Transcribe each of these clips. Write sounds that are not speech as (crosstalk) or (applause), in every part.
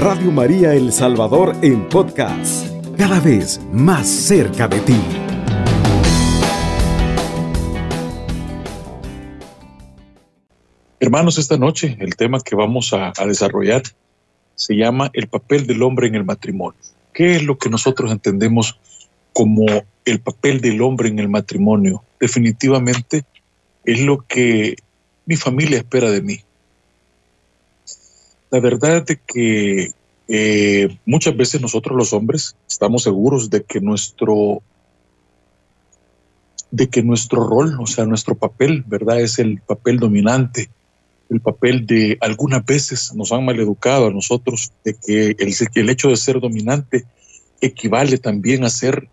Radio María El Salvador en podcast, cada vez más cerca de ti. Hermanos, esta noche el tema que vamos a, desarrollar se llama el papel del hombre en el matrimonio. ¿Qué es lo que nosotros entendemos como el papel del hombre en el matrimonio? Definitivamente es lo que mi familia espera de mí. La verdad es que eh, muchas veces nosotros los hombres estamos seguros de que nuestro de que nuestro rol, o sea, nuestro papel, ¿verdad? Es el papel dominante, el papel de algunas veces nos han maleducado a nosotros de que el, el hecho de ser dominante equivale también a ser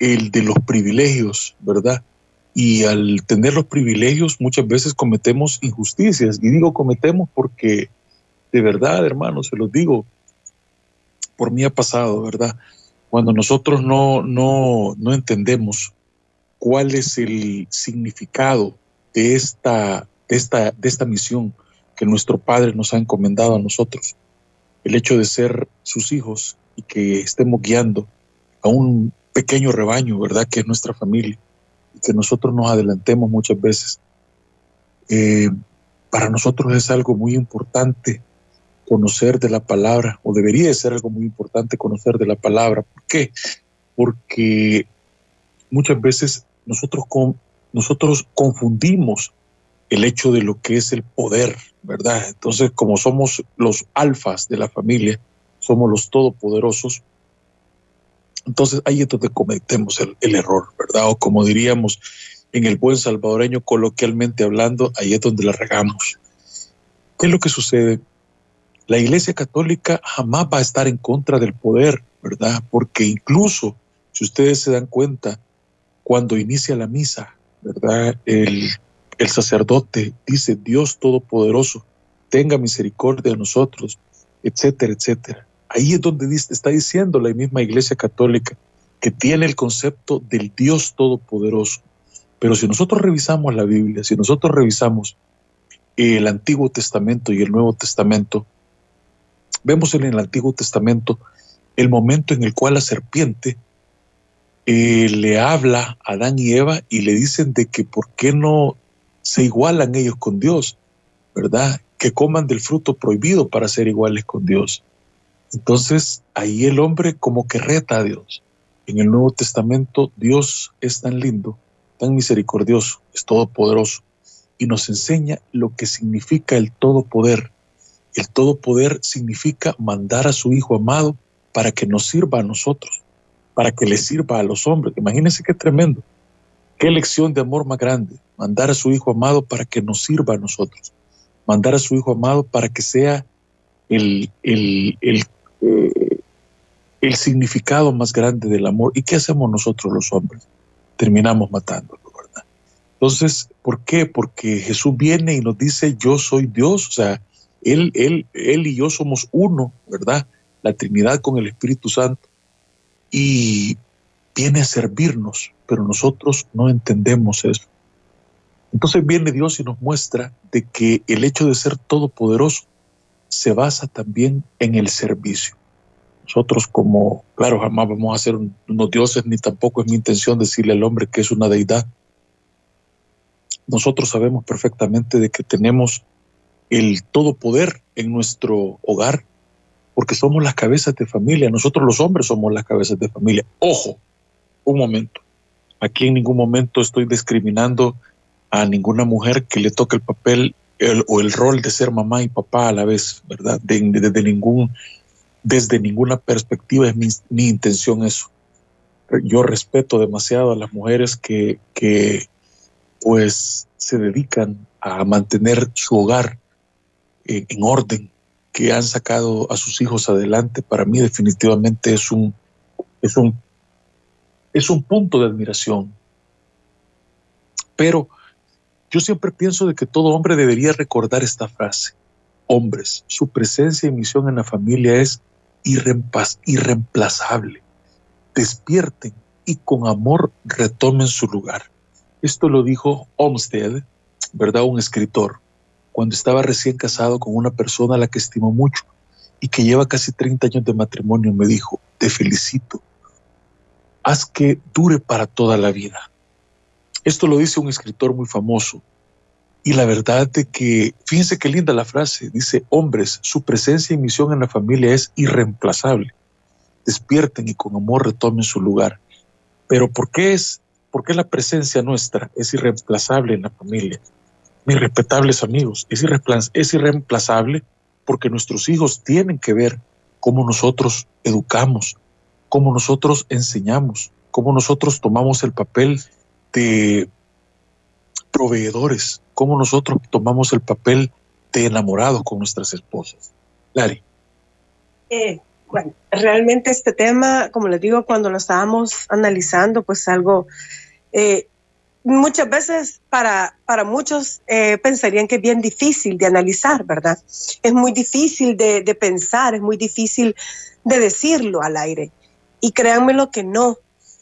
el de los privilegios, ¿verdad? Y al tener los privilegios muchas veces cometemos injusticias. Y digo cometemos porque de verdad, hermanos, se los digo, por mí ha pasado, ¿verdad? Cuando nosotros no, no, no entendemos cuál es el significado de esta, de, esta, de esta misión que nuestro Padre nos ha encomendado a nosotros, el hecho de ser sus hijos y que estemos guiando a un pequeño rebaño, ¿verdad? Que es nuestra familia que nosotros nos adelantemos muchas veces. Eh, para nosotros es algo muy importante conocer de la palabra, o debería ser algo muy importante conocer de la palabra. ¿Por qué? Porque muchas veces nosotros, con, nosotros confundimos el hecho de lo que es el poder, ¿verdad? Entonces, como somos los alfas de la familia, somos los todopoderosos, entonces ahí es donde cometemos el, error, ¿verdad? O como diríamos en el buen salvadoreño, coloquialmente hablando, ahí es donde la regamos. ¿Qué es lo que sucede? La Iglesia Católica jamás va a estar en contra del poder, ¿verdad? Porque incluso, si ustedes se dan cuenta, cuando inicia la misa, ¿verdad? El, sacerdote dice, Dios Todopoderoso, tenga misericordia de nosotros, etcétera, etcétera. Ahí es donde está diciendo la misma Iglesia Católica que tiene el concepto del Dios Todopoderoso. Pero si nosotros revisamos la Biblia, si nosotros revisamos el Antiguo Testamento y el Nuevo Testamento, vemos en el Antiguo Testamento el momento en el cual la serpiente eh, le habla a Adán y Eva y le dicen de que por qué no se igualan ellos con Dios, ¿verdad? Que coman del fruto prohibido para ser iguales con Dios. Entonces ahí el hombre como que reta a Dios. En el Nuevo Testamento Dios es tan lindo, tan misericordioso, es todopoderoso y nos enseña lo que significa el todopoder. El todopoder significa mandar a su Hijo amado para que nos sirva a nosotros, para que le sirva a los hombres. Imagínense qué tremendo. Qué lección de amor más grande. Mandar a su Hijo amado para que nos sirva a nosotros. Mandar a su Hijo amado para que sea el, el, el el significado más grande del amor. ¿Y qué hacemos nosotros los hombres? Terminamos matándolo, ¿verdad? Entonces, ¿por qué? Porque Jesús viene y nos dice, yo soy Dios, o sea, él, él, él y yo somos uno, ¿verdad? La Trinidad con el Espíritu Santo. Y viene a servirnos, pero nosotros no entendemos eso. Entonces viene Dios y nos muestra de que el hecho de ser todopoderoso se basa también en el servicio. Nosotros como, claro, jamás vamos a ser unos dioses, ni tampoco es mi intención decirle al hombre que es una deidad. Nosotros sabemos perfectamente de que tenemos el todo poder en nuestro hogar, porque somos las cabezas de familia. Nosotros los hombres somos las cabezas de familia. Ojo, un momento. Aquí en ningún momento estoy discriminando a ninguna mujer que le toque el papel o el rol de ser mamá y papá a la vez, ¿verdad? Desde de ningún desde ninguna perspectiva es mi, intención eso. Yo respeto demasiado a las mujeres que, que pues se dedican a mantener su hogar en, en orden, que han sacado a sus hijos adelante. Para mí definitivamente es un, es un, es un punto de admiración. Pero yo siempre pienso de que todo hombre debería recordar esta frase. Hombres, su presencia y misión en la familia es irreemplazable. Despierten y con amor retomen su lugar. Esto lo dijo Olmsted, ¿verdad? Un escritor, cuando estaba recién casado con una persona a la que estimó mucho. y que lleva casi 30 años de matrimonio me dijo, te felicito, haz que dure para toda la vida. Esto lo dice un escritor muy famoso. Y la verdad de que, fíjense qué linda la frase, dice, hombres, su presencia y misión en la familia es irreemplazable. Despierten y con amor retomen su lugar. Pero ¿por qué es, por qué la presencia nuestra es irreemplazable en la familia? Mis respetables amigos, es, es irreemplazable porque nuestros hijos tienen que ver cómo nosotros educamos, cómo nosotros enseñamos, cómo nosotros tomamos el papel de proveedores, cómo nosotros tomamos el papel de enamorados con nuestras esposas. Lari. Eh, bueno, realmente este tema, como les digo, cuando lo estábamos analizando, pues algo, eh, muchas veces para, para muchos eh, pensarían que es bien difícil de analizar, ¿verdad? Es muy difícil de, de pensar, es muy difícil de decirlo al aire. Y créanme lo que no.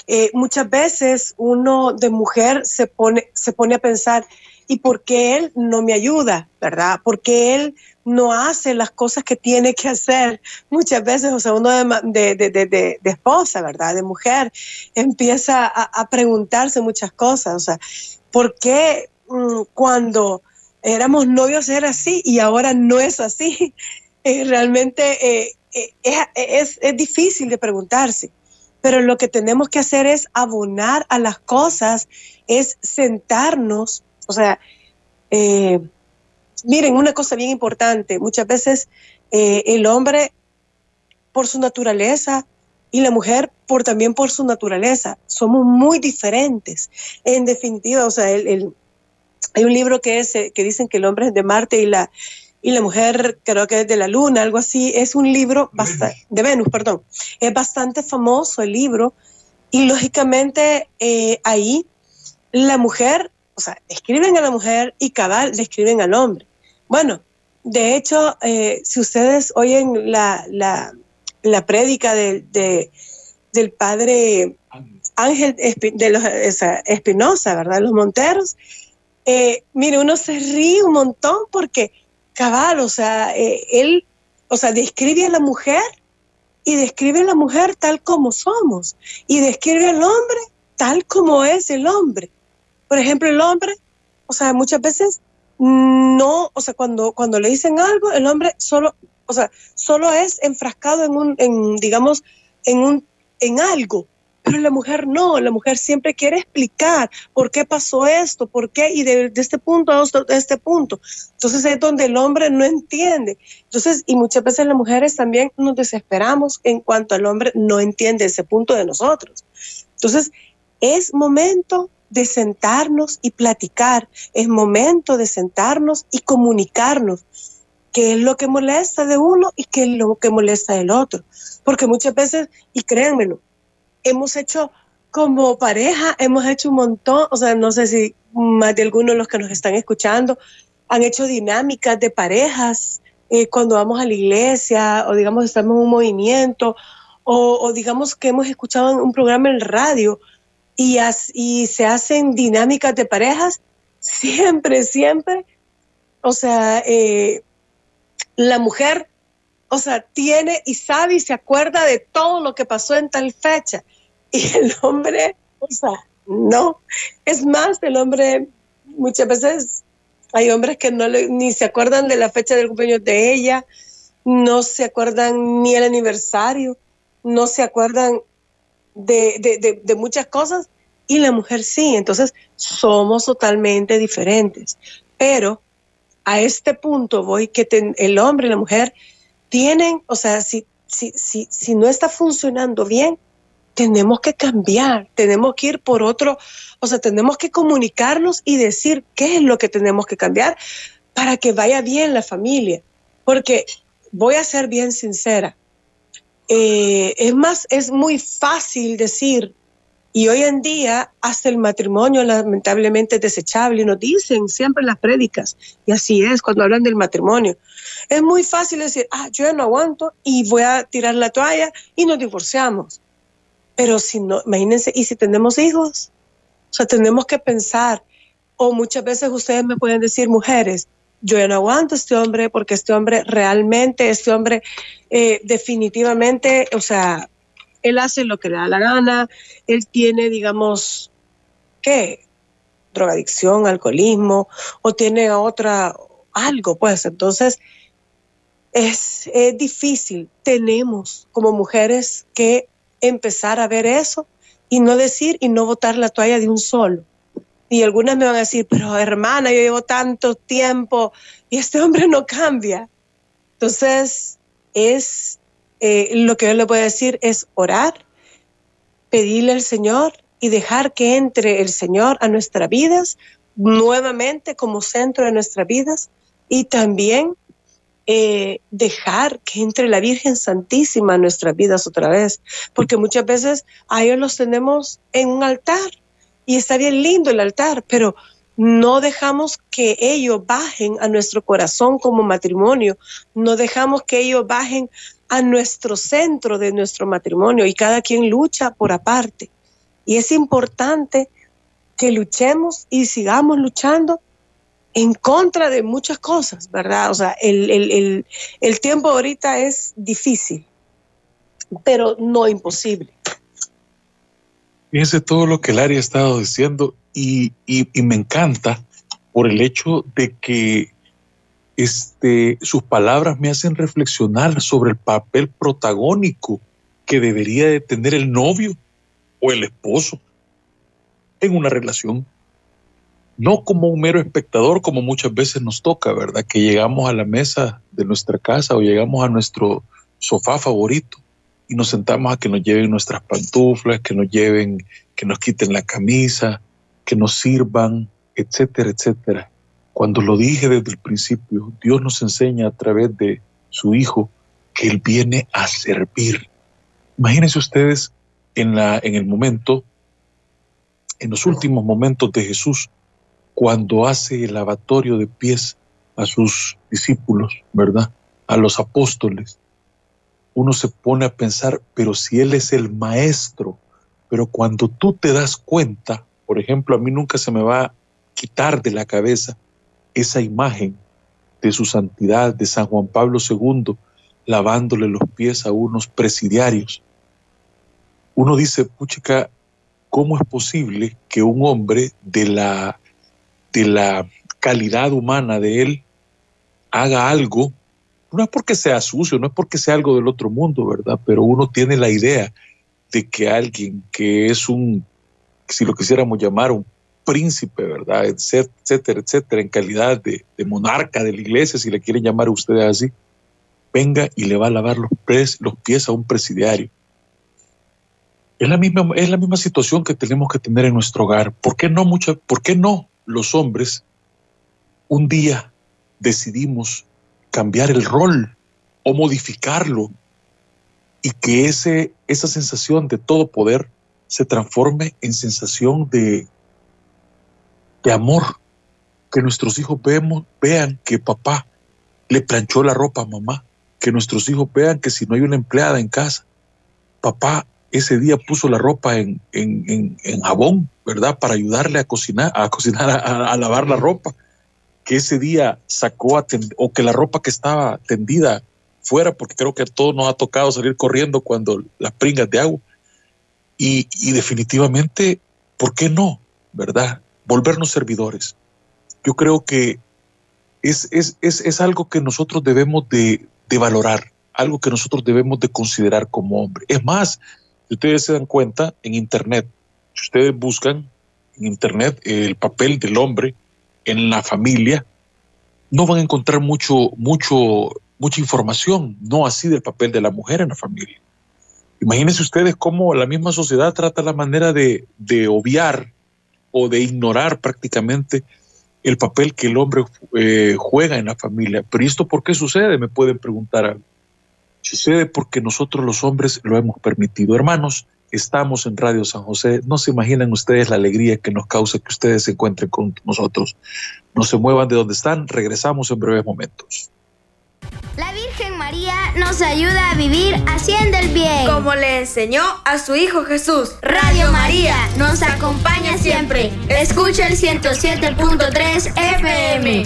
Eh, muchas veces uno de mujer se pone, se pone a pensar, ¿y por qué él no me ayuda? ¿Verdad? ¿Por qué él no hace las cosas que tiene que hacer? Muchas veces, o sea, uno de, de, de, de esposa, ¿verdad? De mujer, empieza a, preguntarse muchas cosas. O sea, ¿por qué mm, cuando éramos novios era así y ahora no es así? (laughs) Eh, realmente eh, eh, es, es, difícil de preguntarse, pero lo que tenemos que hacer es abonar a las cosas, es sentarnos, o sea, eh, miren, una cosa bien importante, muchas veces eh, el hombre por su naturaleza y la mujer por también por su naturaleza, somos muy diferentes. En definitiva, o sea, el, el, hay un libro que, es, que dicen que el hombre es de Marte y la, y la mujer creo que es de la luna, algo así. Es un libro bastante, de Venus, perdón. Es bastante famoso el libro y lógicamente eh, ahí la mujer, o sea, describen a la mujer y cabal describen al hombre. Bueno, de hecho, eh, si ustedes oyen la, la, la prédica de, de, del padre Ángel de los Espinosa, ¿verdad? Los Monteros, eh, mire, uno se ríe un montón porque cabal, o sea, eh, él, o sea, describe a la mujer y describe a la mujer tal como somos y describe al hombre tal como es el hombre. Por ejemplo, el hombre, o sea, muchas veces no, o sea, cuando, cuando le dicen algo, el hombre solo, o sea, solo es enfrascado en un, en, digamos, en un, en algo, pero la mujer no, la mujer siempre quiere explicar por qué pasó esto, por qué, y de, este punto a este punto. Entonces es donde el hombre no entiende. Entonces, y muchas veces las mujeres también nos desesperamos en cuanto al hombre no entiende ese punto de nosotros. Entonces, es momento de sentarnos y platicar, es momento de sentarnos y comunicarnos qué es lo que molesta de uno y qué es lo que molesta del otro. Porque muchas veces, y créanmelo, hemos hecho como pareja, hemos hecho un montón, o sea, no sé si más de algunos de los que nos están escuchando han hecho dinámicas de parejas eh, cuando vamos a la iglesia o digamos estamos en un movimiento o, o digamos que hemos escuchado un programa en radio y, as, y se hacen dinámicas de parejas, (laughs) siempre, siempre, o sea, eh, la mujer, o sea, tiene y sabe y se acuerda de todo lo que pasó en tal fecha y el hombre, o sea, no. Es más, el hombre muchas veces hay hombres que no le, ni se acuerdan de la fecha del cumpleaños de ella, no se acuerdan ni el aniversario, no se acuerdan de, de, de, muchas cosas y la mujer sí. Entonces somos totalmente diferentes. Pero a este punto voy que el hombre y la mujer tienen, o sea, si, si, si, si no está funcionando bien, tenemos que cambiar, tenemos que ir por otro, o sea, tenemos que comunicarnos y decir qué es lo que tenemos que cambiar para que vaya bien la familia. Porque voy a ser bien sincera, eh, es más, es muy fácil decir, y hoy en día hasta el matrimonio lamentablemente es desechable, y nos dicen siempre en las prédicas, y así es cuando hablan del matrimonio. Es muy fácil decir, ah, yo no aguanto y voy a tirar la toalla y nos divorciamos pero si no, imagínense, ¿y si tenemos hijos? O sea, tenemos que pensar, o muchas veces ustedes me pueden decir, mujeres, yo ya no aguanto a este hombre porque este hombre realmente, este hombre eh, definitivamente, o sea, él hace lo que le da la gana, él tiene, digamos, ¿qué? Drogadicción, alcoholismo, o tiene otra, algo, pues. Entonces, es, es difícil. Tenemos como mujeres que empezar a ver eso y no decir y no botar la toalla de un solo. Y algunas me van a decir, pero hermana, yo llevo tanto tiempo y este hombre no cambia. Entonces, es eh, lo que yo le a decir es orar, pedirle al Señor y dejar que entre el Señor a nuestras vidas nuevamente como centro de nuestras vidas y también eh, dejar que entre la Virgen Santísima a nuestras vidas otra vez, porque muchas veces a ellos los tenemos en un altar y está bien lindo el altar, pero no dejamos que ellos bajen a nuestro corazón como matrimonio, no dejamos que ellos bajen a nuestro centro de nuestro matrimonio y cada quien lucha por aparte. Y es importante que luchemos y sigamos luchando en contra de muchas cosas, ¿verdad? O sea, el, tiempo ahorita es difícil, pero no imposible. Fíjense todo lo que Larry ha estado diciendo y, me encanta por el hecho de que este, sus palabras me hacen reflexionar sobre el papel protagónico que debería de tener el novio o el esposo en una relación no como un mero espectador, como muchas veces nos toca, ¿verdad? Que llegamos a la mesa de nuestra casa o llegamos a nuestro sofá favorito y nos sentamos a que nos lleven nuestras pantuflas, que nos lleven, que nos quiten la camisa, que nos sirvan, etcétera, etcétera. Cuando lo dije desde el principio, Dios nos enseña a través de su Hijo que Él viene a servir. Imagínense ustedes en, la, en el momento, en los últimos momentos de Jesús, cuando hace el lavatorio de pies a sus discípulos, ¿verdad? A los apóstoles. Uno se pone a pensar, pero si Él es el maestro, pero cuando tú te das cuenta, por ejemplo, a mí nunca se me va a quitar de la cabeza esa imagen de su santidad, de San Juan Pablo II, lavándole los pies a unos presidiarios. Uno dice, puchica, ¿cómo es posible que un hombre de la de la calidad humana de él haga algo, no es porque sea sucio, no es porque sea algo del otro mundo, ¿verdad? Pero uno tiene la idea de que alguien que es un, si lo quisiéramos llamar, un príncipe, ¿verdad? Etcétera, etcétera, en calidad de, monarca de la iglesia, si le quieren llamar a ustedes así, venga y le va a lavar los, los pies a un presidiario. Es la, misma, es la misma situación que tenemos que tener en nuestro hogar. ¿Por qué no, mucha, ¿por qué no los hombres, un día decidimos cambiar el rol o modificarlo y que ese, esa sensación de todo poder se transforme en sensación de, de amor, que nuestros hijos vemos, vean que papá le planchó la ropa a mamá, que nuestros hijos vean que si no hay una empleada en casa, papá ese día puso la ropa en, en, en, jabón, ¿verdad? Para ayudarle a cocinar, a cocinar, a, lavar la ropa. Que ese día sacó a o que la ropa que estaba tendida fuera, porque creo que a todos nos ha tocado salir corriendo cuando las pringas de agua. Y, definitivamente, ¿por qué no? ¿Verdad? Volvernos servidores. Yo creo que es, es, es, es algo que nosotros debemos de, de valorar, algo que nosotros debemos de considerar como hombre. Es más, si ustedes se dan cuenta, en Internet, si ustedes buscan en Internet el papel del hombre en la familia, no van a encontrar mucho, mucho, mucha información, no así del papel de la mujer en la familia. Imagínense ustedes cómo la misma sociedad trata la manera de, de obviar o de ignorar prácticamente el papel que el hombre eh, juega en la familia. Pero ¿y esto por qué sucede? Me pueden preguntar Sucede porque nosotros los hombres lo hemos permitido. Hermanos, estamos en Radio San José. No se imaginan ustedes la alegría que nos causa que ustedes se encuentren con nosotros. No se muevan de donde están. Regresamos en breves momentos. La Virgen María nos ayuda a vivir haciendo el bien. Como le enseñó a su Hijo Jesús. Radio María nos acompaña siempre. Escucha el 107.3 FM.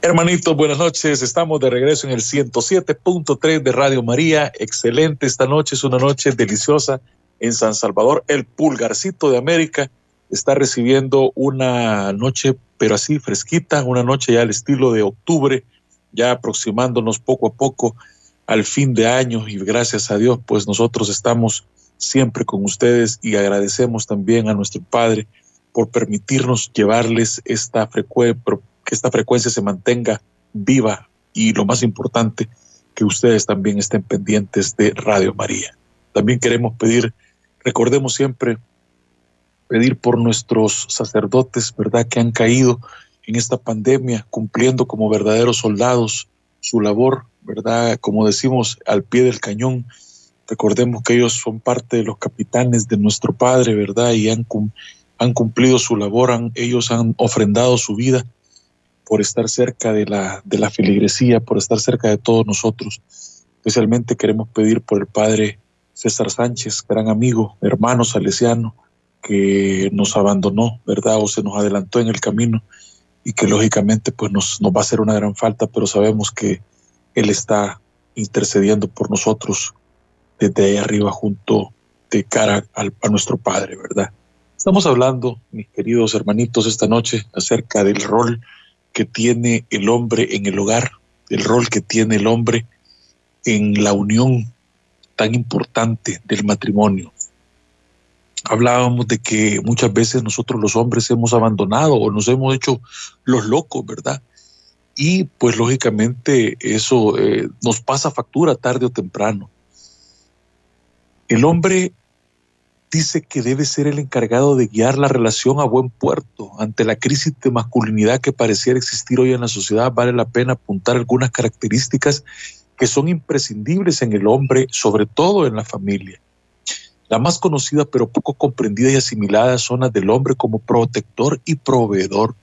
Hermanitos, buenas noches. Estamos de regreso en el 107.3 de Radio María. Excelente esta noche, es una noche deliciosa en San Salvador. El pulgarcito de América está recibiendo una noche, pero así fresquita, una noche ya al estilo de octubre, ya aproximándonos poco a poco al fin de año y gracias a Dios, pues nosotros estamos siempre con ustedes y agradecemos también a nuestro Padre por permitirnos llevarles esta frecuencia que esta frecuencia se mantenga viva y lo más importante, que ustedes también estén pendientes de Radio María. También queremos pedir, recordemos siempre, pedir por nuestros sacerdotes, ¿verdad?, que han caído en esta pandemia, cumpliendo como verdaderos soldados su labor, ¿verdad? Como decimos, al pie del cañón. Recordemos que ellos son parte de los capitanes de nuestro Padre, ¿verdad? Y han, han cumplido su labor, han, ellos han ofrendado su vida por estar cerca de la, de la feligresía, por estar cerca de todos nosotros. Especialmente queremos pedir por el Padre César Sánchez, gran amigo, hermano salesiano, que nos abandonó, ¿verdad? O se nos adelantó en el camino y que lógicamente pues nos, nos va a hacer una gran falta, pero sabemos que Él está intercediendo por nosotros desde ahí arriba junto de cara al, a nuestro Padre, ¿verdad? Estamos hablando, mis queridos hermanitos, esta noche acerca del rol que tiene el hombre en el hogar, el rol que tiene el hombre en la unión tan importante del matrimonio. Hablábamos de que muchas veces nosotros los hombres hemos abandonado o nos hemos hecho los locos, ¿verdad? Y pues lógicamente eso eh, nos pasa factura tarde o temprano. El hombre dice que debe ser el encargado de guiar la relación a buen puerto. Ante la crisis de masculinidad que pareciera existir hoy en la sociedad, vale la pena apuntar algunas características que son imprescindibles en el hombre, sobre todo en la familia. La más conocida pero poco comprendida y asimilada son las del hombre como protector y proveedor.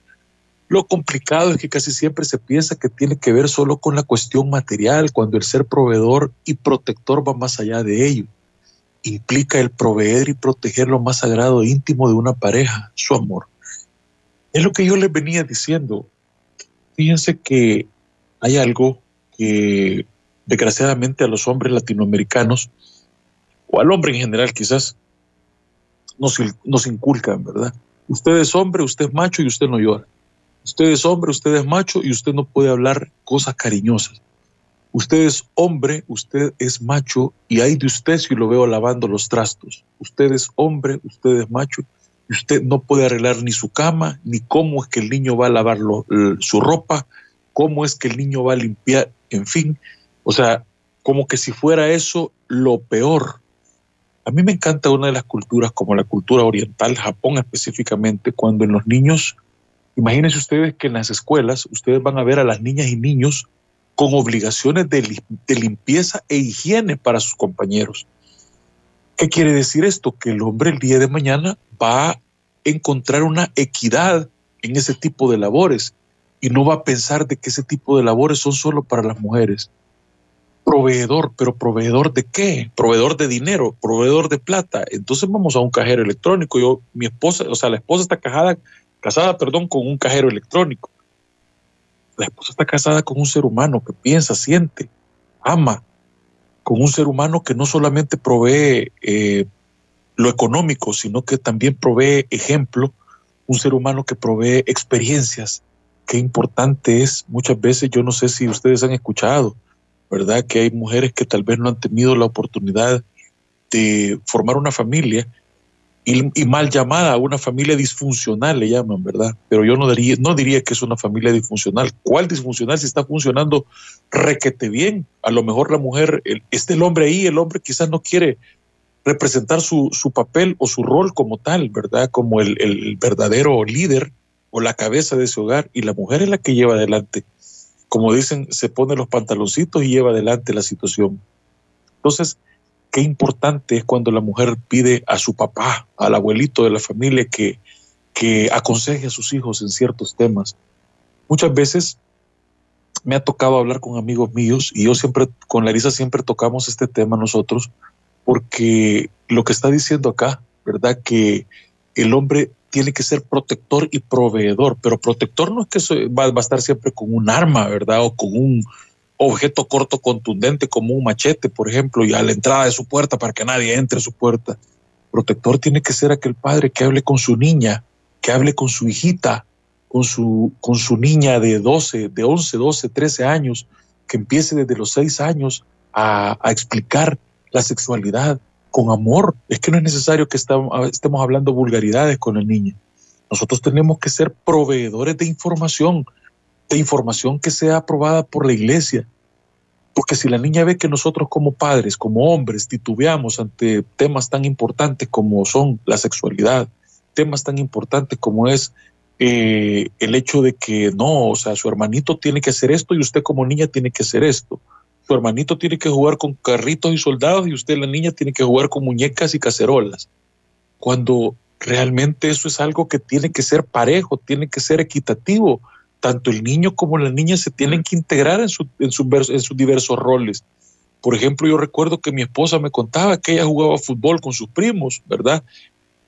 Lo complicado es que casi siempre se piensa que tiene que ver solo con la cuestión material, cuando el ser proveedor y protector va más allá de ello implica el proveer y proteger lo más sagrado e íntimo de una pareja, su amor. Es lo que yo les venía diciendo. Fíjense que hay algo que desgraciadamente a los hombres latinoamericanos, o al hombre en general quizás, nos, nos inculcan, ¿verdad? Usted es hombre, usted es macho y usted no llora. Usted es hombre, usted es macho y usted no puede hablar cosas cariñosas. Usted es hombre, usted es macho y hay de usted si lo veo lavando los trastos. Usted es hombre, usted es macho y usted no puede arreglar ni su cama, ni cómo es que el niño va a lavar su ropa, cómo es que el niño va a limpiar, en fin. O sea, como que si fuera eso lo peor. A mí me encanta una de las culturas como la cultura oriental, Japón específicamente, cuando en los niños, imagínense ustedes que en las escuelas ustedes van a ver a las niñas y niños con obligaciones de, limpieza e higiene para sus compañeros. ¿Qué quiere decir esto? Que el hombre el día de mañana va a encontrar una equidad en ese tipo de labores y no va a pensar de que ese tipo de labores son solo para las mujeres. Proveedor, pero proveedor de qué? Proveedor de dinero, proveedor de plata. Entonces vamos a un cajero electrónico. Yo, mi esposa, o sea, la esposa está casada, casada, perdón, con un cajero electrónico. La esposa está casada con un ser humano que piensa, siente, ama, con un ser humano que no solamente provee eh, lo económico, sino que también provee ejemplo, un ser humano que provee experiencias. Qué importante es, muchas veces, yo no sé si ustedes han escuchado, ¿verdad? Que hay mujeres que tal vez no han tenido la oportunidad de formar una familia y, mal llamada, una familia disfuncional le llaman, ¿verdad? Pero yo no diría, no diría que es una familia disfuncional. ¿Cuál disfuncional si está funcionando requete bien? A lo mejor la mujer, el, este el hombre ahí, el hombre quizás no quiere representar su, su papel o su rol como tal, ¿verdad? Como el, el verdadero líder o la cabeza de ese hogar y la mujer es la que lleva adelante. Como dicen, se pone los pantaloncitos y lleva adelante la situación. Entonces, qué importante es cuando la mujer pide a su papá, al abuelito de la familia, que, que aconseje a sus hijos en ciertos temas. Muchas veces me ha tocado hablar con amigos míos y yo siempre, con Larisa siempre tocamos este tema nosotros, porque lo que está diciendo acá, ¿verdad? Que el hombre tiene que ser protector y proveedor, pero protector no es que va, a estar siempre con un arma, ¿verdad? O con un objeto corto contundente como un machete, por ejemplo, y a la entrada de su puerta para que nadie entre a su puerta. Protector tiene que ser aquel padre que hable con su niña, que hable con su hijita, con su, con su niña de 12, de 11, 12, 13 años, que empiece desde los 6 años a, a explicar la sexualidad con amor. Es que no es necesario que estemos hablando vulgaridades con el niño. Nosotros tenemos que ser proveedores de información, de información que sea aprobada por la iglesia. Porque si la niña ve que nosotros como padres, como hombres, titubeamos ante temas tan importantes como son la sexualidad, temas tan importantes como es eh, el hecho de que no, o sea, su hermanito tiene que hacer esto y usted como niña tiene que hacer esto. Su hermanito tiene que jugar con carritos y soldados y usted, la niña, tiene que jugar con muñecas y cacerolas. Cuando realmente eso es algo que tiene que ser parejo, tiene que ser equitativo tanto el niño como la niña se tienen que integrar en, su, en, en sus diversos roles. Por ejemplo, yo recuerdo que mi esposa me contaba que ella jugaba fútbol con sus primos, ¿verdad?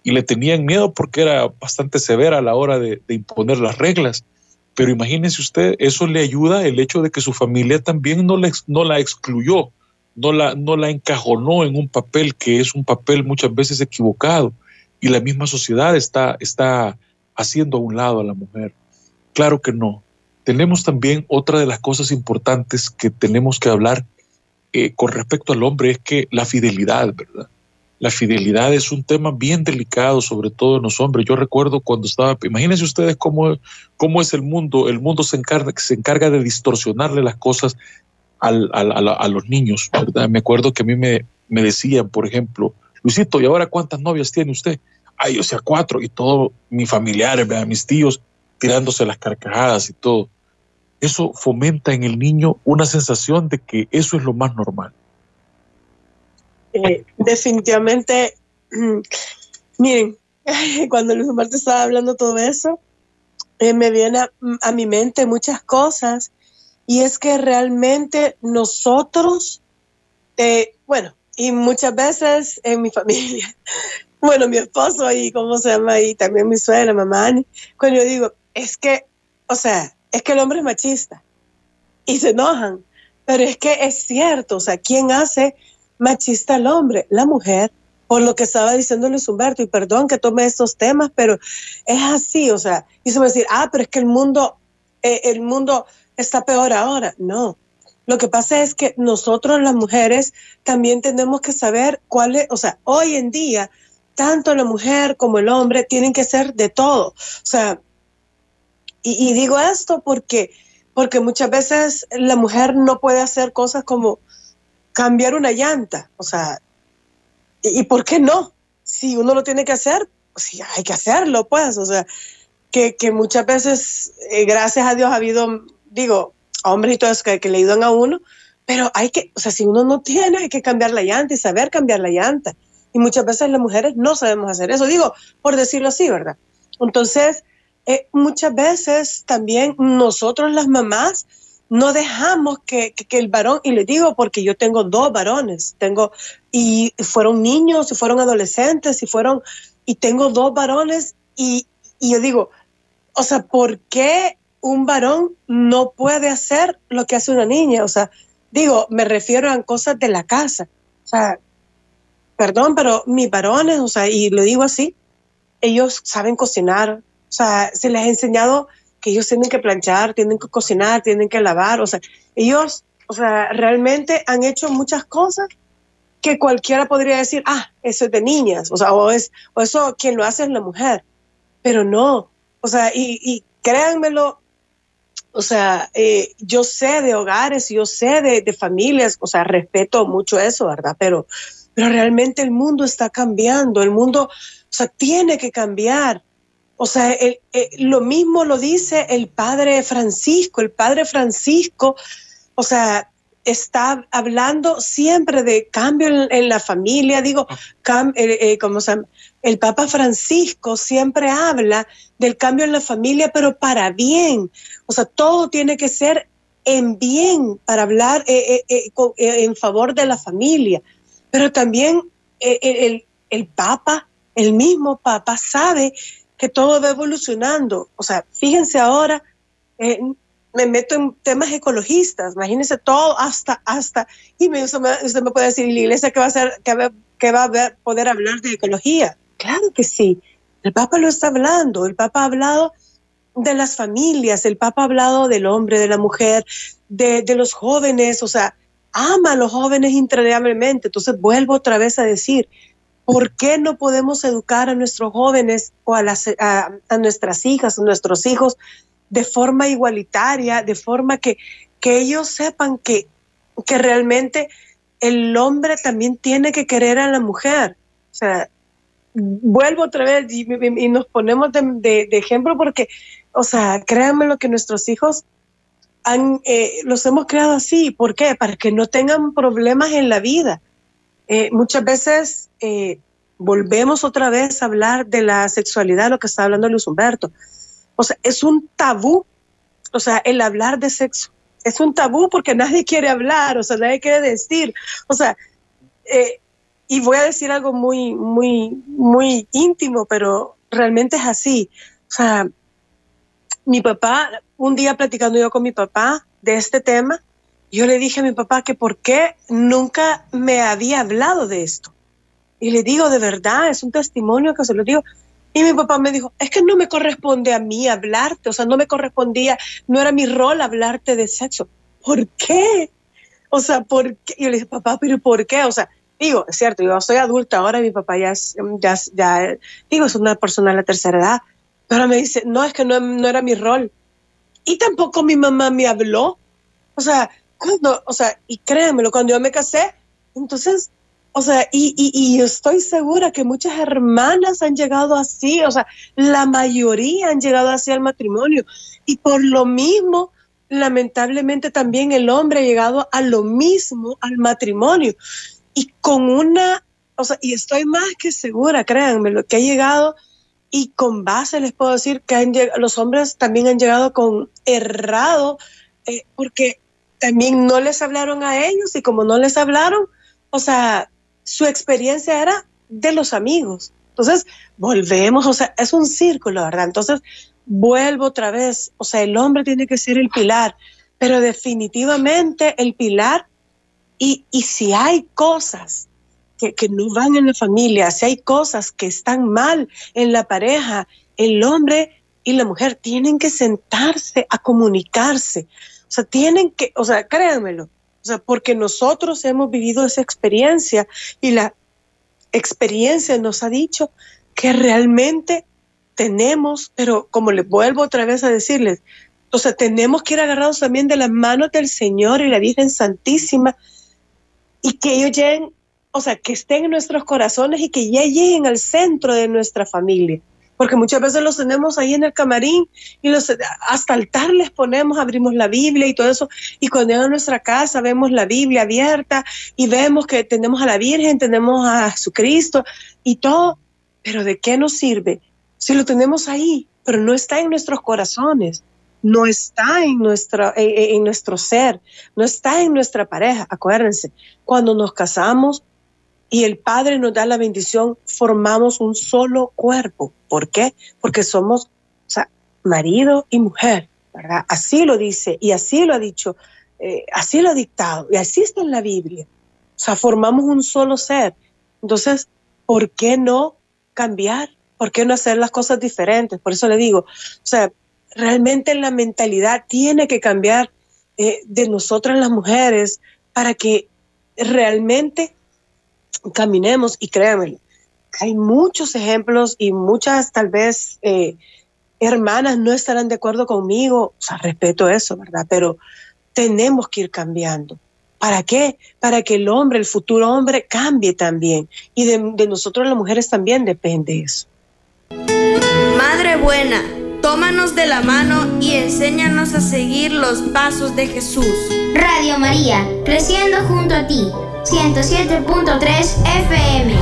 Y le tenían miedo porque era bastante severa a la hora de, de imponer las reglas. Pero imagínense usted, eso le ayuda el hecho de que su familia también no, le, no la excluyó, no la, no la encajonó en un papel que es un papel muchas veces equivocado. Y la misma sociedad está, está haciendo a un lado a la mujer. Claro que no. Tenemos también otra de las cosas importantes que tenemos que hablar eh, con respecto al hombre, es que la fidelidad, ¿verdad? La fidelidad es un tema bien delicado, sobre todo en los hombres. Yo recuerdo cuando estaba, imagínense ustedes cómo, cómo es el mundo. El mundo se encarga, se encarga de distorsionarle las cosas a, los niños, ¿verdad? Me acuerdo que a mí me, me decían, por ejemplo, Luisito, ¿y ahora cuántas novias tiene usted? Ay, o sea, cuatro, y todos mis familiares, mis tíos, tirándose las carcajadas y todo. Eso fomenta en el niño una sensación de que eso es lo más normal. Eh, definitivamente, (clears throat) miren, (laughs) cuando Luis Omar estaba hablando todo eso, eh, me viene a, a, mi mente muchas cosas y es que realmente nosotros, eh, bueno, y muchas veces en mi (laughs) familia, bueno, mi esposo y cómo se llama, y también mi suegra, mamá, cuando yo digo, es que, o sea, es que el hombre es machista y se enojan, pero es que es cierto, o sea, ¿quién hace machista al hombre? La mujer, por lo que estaba diciendo Luis Humberto, y perdón que tome estos temas, pero es así, o sea, y se va a decir, ah, pero es que el mundo, eh, el mundo está peor ahora. No, lo que pasa es que nosotros las mujeres también tenemos que saber cuál es, o sea, hoy en día, tanto la mujer como el hombre tienen que ser de todo. O sea, y, digo esto porque, porque muchas veces la mujer no puede hacer cosas como cambiar una llanta. O sea, ¿y, por qué no? Si uno lo tiene que hacer, sí, hay que hacerlo, pues. O sea, que, muchas veces, eh, gracias a Dios, ha habido, digo, hombres y todo eso que, que le ayudan a uno, pero hay que, o sea, si uno no tiene, hay que cambiar la llanta y saber cambiar la llanta. Y muchas veces las mujeres no sabemos hacer eso, digo, por decirlo así, ¿verdad? Entonces, eh, muchas veces también nosotros las mamás no dejamos que, que, que, el varón, y le digo porque yo tengo dos varones, tengo, y fueron niños, y fueron adolescentes, y fueron, y tengo dos varones, y, y yo digo, o sea, ¿por qué un varón no puede hacer lo que hace una niña? O sea, digo, me refiero a cosas de la casa, o sea, perdón, pero mis varones, o sea, y lo digo así, ellos saben cocinar, o sea, se les ha enseñado que ellos tienen que planchar, tienen que cocinar, tienen que lavar. O sea, ellos, o sea, realmente han hecho muchas cosas que cualquiera podría decir, ah, eso es de niñas. O sea, o, es, o eso quien lo hace es la mujer. Pero no. O sea, y, y créanmelo, o sea, eh, yo sé de hogares, yo sé de, de, familias, o sea, respeto mucho eso, ¿verdad? Pero, pero realmente el mundo está cambiando, el mundo, o sea, tiene que cambiar. O sea, el, el, lo mismo lo dice el padre Francisco. El padre Francisco, o sea, está hablando siempre de cambio en, en la familia. Digo, cam, eh, eh, ¿cómo se llama? El Papa Francisco siempre habla del cambio en la familia, pero para bien. O sea, todo tiene que ser en bien para hablar eh, en favor de la familia. Pero también el, el Papa, el mismo Papa, sabe que todo va evolucionando. O sea, fíjense ahora, eh, me meto en temas ecologistas, imagínense todo hasta, hasta, y me, usted, me, puede decir, la iglesia que va a ser, que va, que va a poder hablar de ecología? Claro que sí, el Papa lo está hablando, el Papa ha hablado de las familias, el Papa ha hablado del hombre, de la mujer, de, de los jóvenes, o sea, ama a los jóvenes intraneablemente. Entonces vuelvo otra vez a decir, ¿por qué no podemos educar a nuestros jóvenes o a, las, nuestras hijas, a nuestros hijos de forma igualitaria, de forma que, ellos sepan que, realmente el hombre también tiene que querer a la mujer? O sea, vuelvo otra vez y, nos ponemos de, de, ejemplo porque, o sea, créanme lo que nuestros hijos eh, los hemos creado así. ¿Por qué? Para que no tengan problemas en la vida. Eh, muchas veces eh, volvemos otra vez a hablar de la sexualidad, lo que está hablando Luis Humberto. O sea, es un tabú, o sea, el hablar de sexo. Es un tabú porque nadie quiere hablar, o sea, nadie quiere decir. O sea, y voy a decir algo muy, muy, muy íntimo, pero realmente es así. O sea, mi papá, un día platicando yo con mi papá de este tema, yo le dije a mi papá que por qué nunca me había hablado de esto. Y le digo, de verdad, es un testimonio que se lo digo. Y mi papá me dijo, es que no me corresponde a mí hablarte, o sea, no me correspondía, no era mi rol hablarte de sexo. ¿Por qué? O sea, ¿por qué? Yo le dije, papá, pero ¿por qué? O sea, digo, es cierto, yo soy adulta ahora, mi papá ya es, ya, ya, digo, es una persona de la tercera edad, pero me dice, no, es que no, no era mi rol. Y tampoco mi mamá me habló. O sea, cuando, o sea, y créanmelo, cuando yo me casé, entonces, o sea, y, y, y, estoy segura que muchas hermanas han llegado así, o sea, la mayoría han llegado así al matrimonio. Y por lo mismo, lamentablemente también el hombre ha llegado a lo mismo al matrimonio. Y con una, o sea, y estoy más que segura, créanme, lo que ha llegado y con base les puedo decir que los hombres también han llegado con errado, eh, porque también no les hablaron a ellos y como no les hablaron, o sea, su experiencia era de los amigos. Entonces, volvemos, o sea, es un círculo, ¿verdad? Entonces, vuelvo otra vez, o sea, el hombre tiene que ser el pilar, pero definitivamente el pilar, y, y si hay cosas que, no van en la familia, si hay cosas que están mal en la pareja, el hombre y la mujer tienen que sentarse a comunicarse. O sea, tienen que, o sea, créanmelo, o sea, porque nosotros hemos vivido esa experiencia y la experiencia nos ha dicho que realmente tenemos, pero como les vuelvo otra vez a decirles, o sea, tenemos que ir agarrados también de las manos del Señor y la Virgen Santísima y que ellos lleguen o sea, que estén en nuestros corazones y que ya lleguen al centro de nuestra familia. Porque muchas veces los tenemos ahí en el camarín y los, hasta altar les ponemos, abrimos la Biblia y todo eso. Y cuando llegan a nuestra casa vemos la Biblia abierta y vemos que tenemos a la Virgen, tenemos a Jesucristo y todo. Pero ¿de qué nos sirve? Si lo tenemos ahí, pero no está en nuestros corazones no está en, nuestra, en, nuestro ser, no está en nuestra pareja. Acuérdense, cuando nos casamos, y el Padre nos da la bendición, formamos un solo cuerpo. ¿Por qué? Porque somos, o sea, marido y mujer, ¿verdad? Así lo dice y así lo ha dicho, eh, así lo ha dictado y así está en la Biblia. O sea, formamos un solo ser. Entonces, ¿por qué no cambiar? ¿Por qué no hacer las cosas diferentes? Por eso le digo, o sea, realmente la mentalidad tiene que cambiar eh, de nosotras las mujeres para que realmente caminemos y créanme, hay muchos ejemplos y muchas tal vez eh, hermanas no estarán de acuerdo conmigo, o sea, respeto eso, ¿verdad? Pero tenemos que ir cambiando. ¿Para qué? Para que el hombre, el futuro hombre, cambie también. Y de, de nosotros las mujeres también depende eso. Madre buena, tómanos de la mano y enséñanos a seguir los pasos de Jesús. Radio María, creciendo junto a ti. 107.3 FM.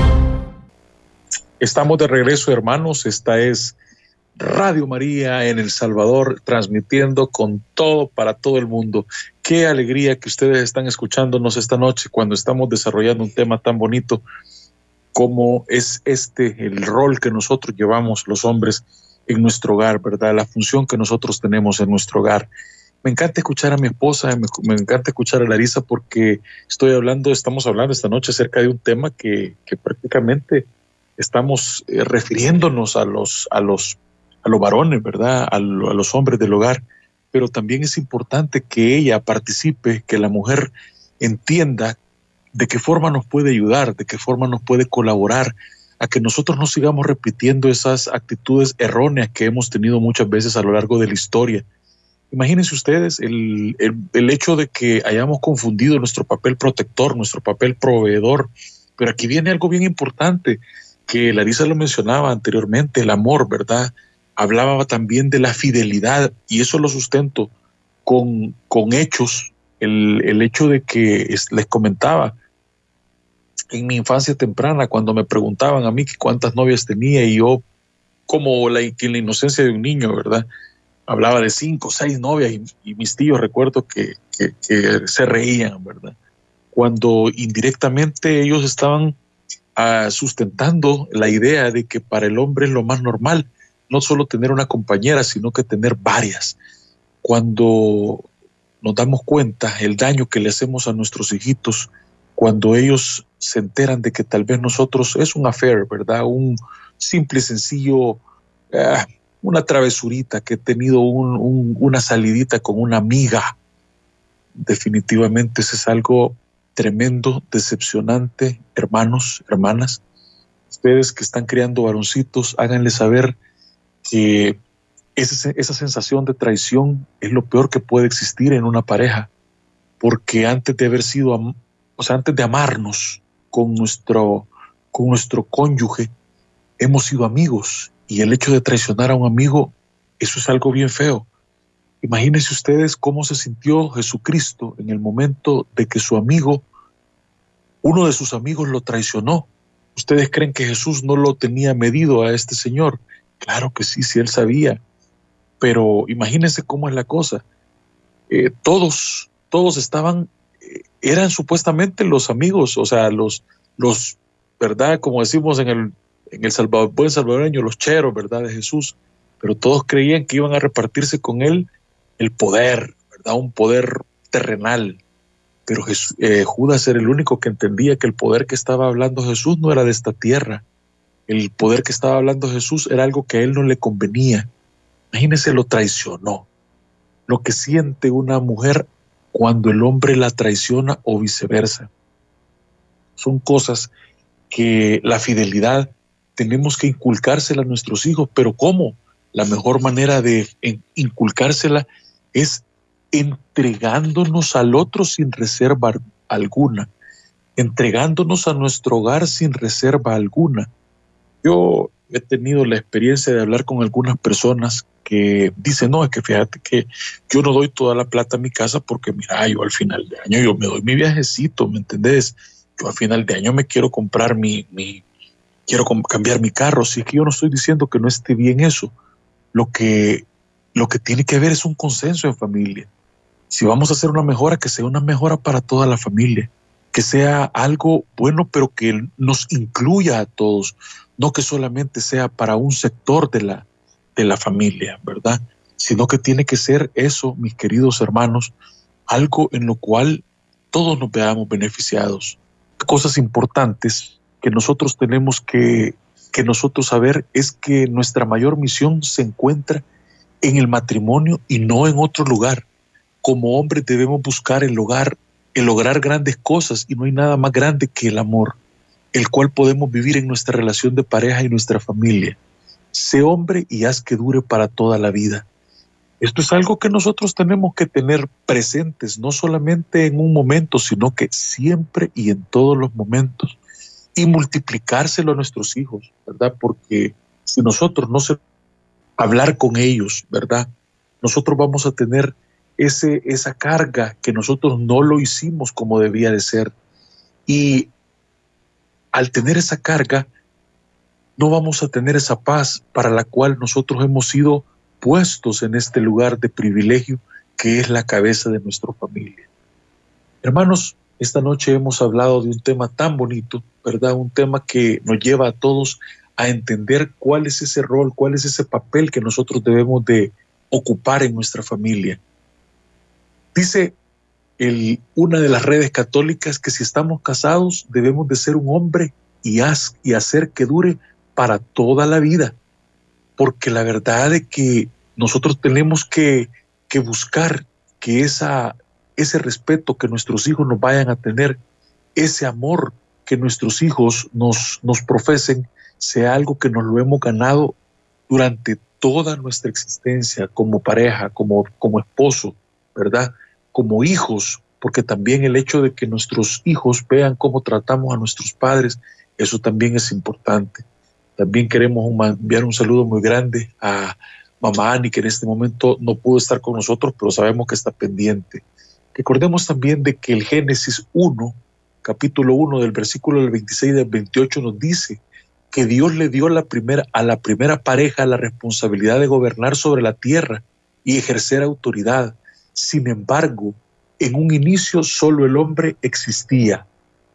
Estamos de regreso, hermanos. Esta es Radio María en El Salvador, transmitiendo con todo para todo el mundo. Qué alegría que ustedes están escuchándonos esta noche cuando estamos desarrollando un tema tan bonito como es este, el rol que nosotros llevamos los hombres en nuestro hogar, ¿verdad? La función que nosotros tenemos en nuestro hogar. Me encanta escuchar a mi esposa, me, encanta escuchar a Larisa porque estoy hablando, estamos hablando esta noche acerca de un tema que, prácticamente estamos eh, refiriéndonos a los, a los, a los varones, ¿verdad? A, los hombres del hogar, pero también es importante que ella participe, que la mujer entienda de qué forma nos puede ayudar, de qué forma nos puede colaborar a que nosotros no sigamos repitiendo esas actitudes erróneas que hemos tenido muchas veces a lo largo de la historia. Imagínense ustedes el, el, hecho de que hayamos confundido nuestro papel protector, nuestro papel proveedor, pero aquí viene algo bien importante que Larisa lo mencionaba anteriormente, el amor, ¿verdad? Hablaba también de la fidelidad y eso lo sustento con, con hechos, el, el hecho de que les comentaba, en mi infancia temprana, cuando me preguntaban a mí cuántas novias tenía y yo, como la, la inocencia de un niño, ¿verdad? Hablaba de cinco, seis novias y, mis tíos recuerdo que, se reían, ¿verdad? Cuando indirectamente ellos estaban ah, sustentando la idea de que para el hombre es lo más normal no solo tener una compañera, sino que tener varias. Cuando nos damos cuenta el daño que le hacemos a nuestros hijitos, cuando ellos se enteran de que tal vez nosotros es un affair, ¿verdad? Un simple y sencillo, eh, una travesurita que he tenido una salidita con una amiga. Definitivamente eso es algo tremendo, decepcionante, hermanos, hermanas. Ustedes que están criando varoncitos, háganle saber que esa, esa sensación de traición es lo peor que puede existir en una pareja, porque antes de haber sido, o sea, antes de amarnos, con nuestro, con nuestro cónyuge, hemos sido amigos y el hecho de traicionar a un amigo, eso es algo bien feo. Imagínense ustedes cómo se sintió Jesucristo en el momento de que su amigo, uno de sus amigos lo traicionó. ¿Ustedes creen que Jesús no lo tenía medido a este señor? Claro que sí, sí, él sabía. Pero imagínense cómo es la cosa. Eh, todos, todos estaban eran supuestamente los amigos, o sea, los, los ¿verdad? Como decimos en el, en el Salvador, buen salvadoreño, los cheros, ¿verdad? De Jesús. Pero todos creían que iban a repartirse con él el poder, ¿verdad? Un poder terrenal. Pero eh, Judas era el único que entendía que el poder que estaba hablando Jesús no era de esta tierra. El poder que estaba hablando Jesús era algo que a él no le convenía. Imagínese, lo traicionó. Lo que siente una mujer cuando el hombre la traiciona o viceversa. Son cosas que la fidelidad tenemos que inculcársela a nuestros hijos, pero ¿cómo? La mejor manera de inculcársela es entregándonos al otro sin reserva alguna, entregándonos a nuestro hogar sin reserva alguna. Yo he tenido la experiencia de hablar con algunas personas que dice, no, es que fíjate que yo no doy toda la plata a mi casa porque, mira, yo al final de año yo me doy mi viajecito, ¿me entendés? Yo al final de año me quiero comprar mi, mi quiero cambiar mi carro, si es que yo no estoy diciendo que no esté bien eso. Lo que, lo que tiene que haber es un consenso en familia. Si vamos a hacer una mejora, que sea una mejora para toda la familia, que sea algo bueno, pero que nos incluya a todos, no que solamente sea para un sector de la, de la familia, ¿verdad? Sino que tiene que ser eso, mis queridos hermanos, algo en lo cual todos nos veamos beneficiados. Cosas importantes que nosotros tenemos que, que nosotros saber es que nuestra mayor misión se encuentra en el matrimonio y no en otro lugar. Como hombres debemos buscar el hogar, el lograr grandes cosas y no hay nada más grande que el amor, el cual podemos vivir en nuestra relación de pareja y nuestra familia sé hombre y haz que dure para toda la vida. Esto es algo que nosotros tenemos que tener presentes, no solamente en un momento, sino que siempre y en todos los momentos, y multiplicárselo a nuestros hijos, ¿verdad? Porque si nosotros no se hablar con ellos, ¿verdad? Nosotros vamos a tener ese, esa carga que nosotros no lo hicimos como debía de ser. Y al tener esa carga, no vamos a tener esa paz para la cual nosotros hemos sido puestos en este lugar de privilegio que es la cabeza de nuestra familia. Hermanos, esta noche hemos hablado de un tema tan bonito, ¿verdad? Un tema que nos lleva a todos a entender cuál es ese rol, cuál es ese papel que nosotros debemos de ocupar en nuestra familia. Dice una de las redes católicas que si estamos casados debemos de ser un hombre y, y hacer que dure para toda la vida, porque la verdad es que nosotros tenemos que, que buscar que esa, ese respeto que nuestros hijos nos vayan a tener, ese amor que nuestros hijos nos, nos profesen, sea algo que nos lo hemos ganado durante toda nuestra existencia como pareja, como, como esposo, ¿verdad? Como hijos, porque también el hecho de que nuestros hijos vean cómo tratamos a nuestros padres, eso también es importante. También queremos enviar un saludo muy grande a mamá Ani, que en este momento no pudo estar con nosotros, pero sabemos que está pendiente. Recordemos también de que el Génesis 1, capítulo 1 del versículo del 26 del 28 nos dice que Dios le dio la primera, a la primera pareja la responsabilidad de gobernar sobre la tierra y ejercer autoridad. Sin embargo, en un inicio solo el hombre existía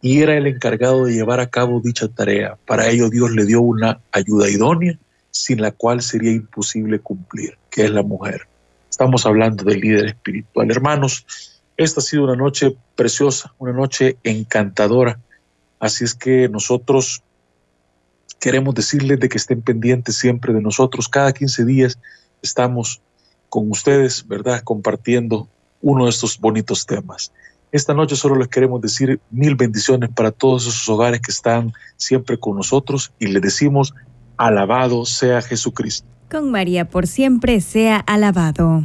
y era el encargado de llevar a cabo dicha tarea. Para ello Dios le dio una ayuda idónea sin la cual sería imposible cumplir, que es la mujer. Estamos hablando del líder espiritual. Hermanos, esta ha sido una noche preciosa, una noche encantadora. Así es que nosotros queremos decirles de que estén pendientes siempre de nosotros. Cada 15 días estamos con ustedes, ¿verdad? Compartiendo uno de estos bonitos temas. Esta noche solo les queremos decir mil bendiciones para todos esos hogares que están siempre con nosotros y les decimos, alabado sea Jesucristo. Con María por siempre sea alabado.